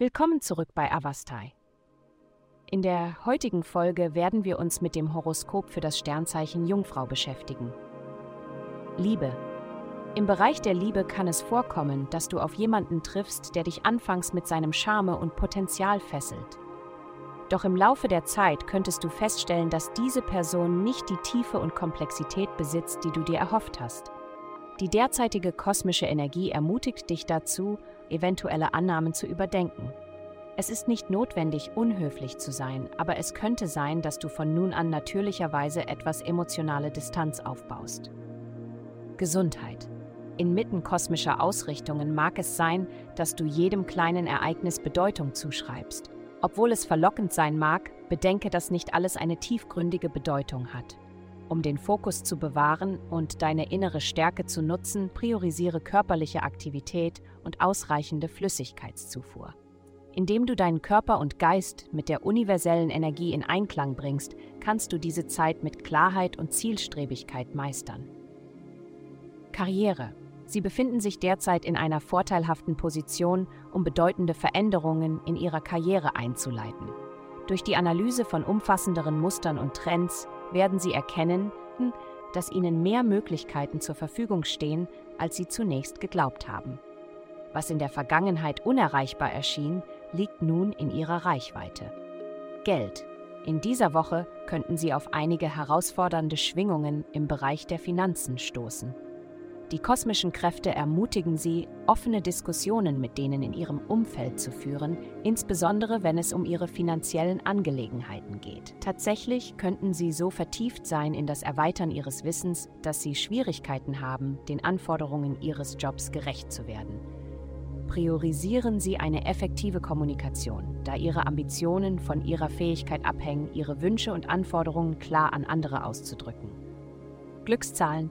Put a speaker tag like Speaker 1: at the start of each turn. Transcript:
Speaker 1: Willkommen zurück bei Avastai. In der heutigen Folge werden wir uns mit dem Horoskop für das Sternzeichen Jungfrau beschäftigen. Liebe. Im Bereich der Liebe kann es vorkommen, dass du auf jemanden triffst, der dich anfangs mit seinem Charme und Potenzial fesselt. Doch im Laufe der Zeit könntest du feststellen, dass diese Person nicht die Tiefe und Komplexität besitzt, die du dir erhofft hast. Die derzeitige kosmische Energie ermutigt dich dazu, eventuelle Annahmen zu überdenken. Es ist nicht notwendig, unhöflich zu sein, aber es könnte sein, dass du von nun an natürlicherweise etwas emotionale Distanz aufbaust. Gesundheit. Inmitten kosmischer Ausrichtungen mag es sein, dass du jedem kleinen Ereignis Bedeutung zuschreibst. Obwohl es verlockend sein mag, bedenke, dass nicht alles eine tiefgründige Bedeutung hat. Um den Fokus zu bewahren und deine innere Stärke zu nutzen, priorisiere körperliche Aktivität und ausreichende Flüssigkeitszufuhr. Indem du deinen Körper und Geist mit der universellen Energie in Einklang bringst, kannst du diese Zeit mit Klarheit und Zielstrebigkeit meistern. Karriere Sie befinden sich derzeit in einer vorteilhaften Position, um bedeutende Veränderungen in ihrer Karriere einzuleiten. Durch die Analyse von umfassenderen Mustern und Trends werden Sie erkennen, dass Ihnen mehr Möglichkeiten zur Verfügung stehen, als Sie zunächst geglaubt haben. Was in der Vergangenheit unerreichbar erschien, liegt nun in Ihrer Reichweite. Geld. In dieser Woche könnten Sie auf einige herausfordernde Schwingungen im Bereich der Finanzen stoßen. Die kosmischen Kräfte ermutigen sie, offene Diskussionen mit denen in ihrem Umfeld zu führen, insbesondere wenn es um ihre finanziellen Angelegenheiten geht. Tatsächlich könnten sie so vertieft sein in das Erweitern ihres Wissens, dass sie Schwierigkeiten haben, den Anforderungen ihres Jobs gerecht zu werden. Priorisieren Sie eine effektive Kommunikation, da Ihre Ambitionen von Ihrer Fähigkeit abhängen, Ihre Wünsche und Anforderungen klar an andere auszudrücken. Glückszahlen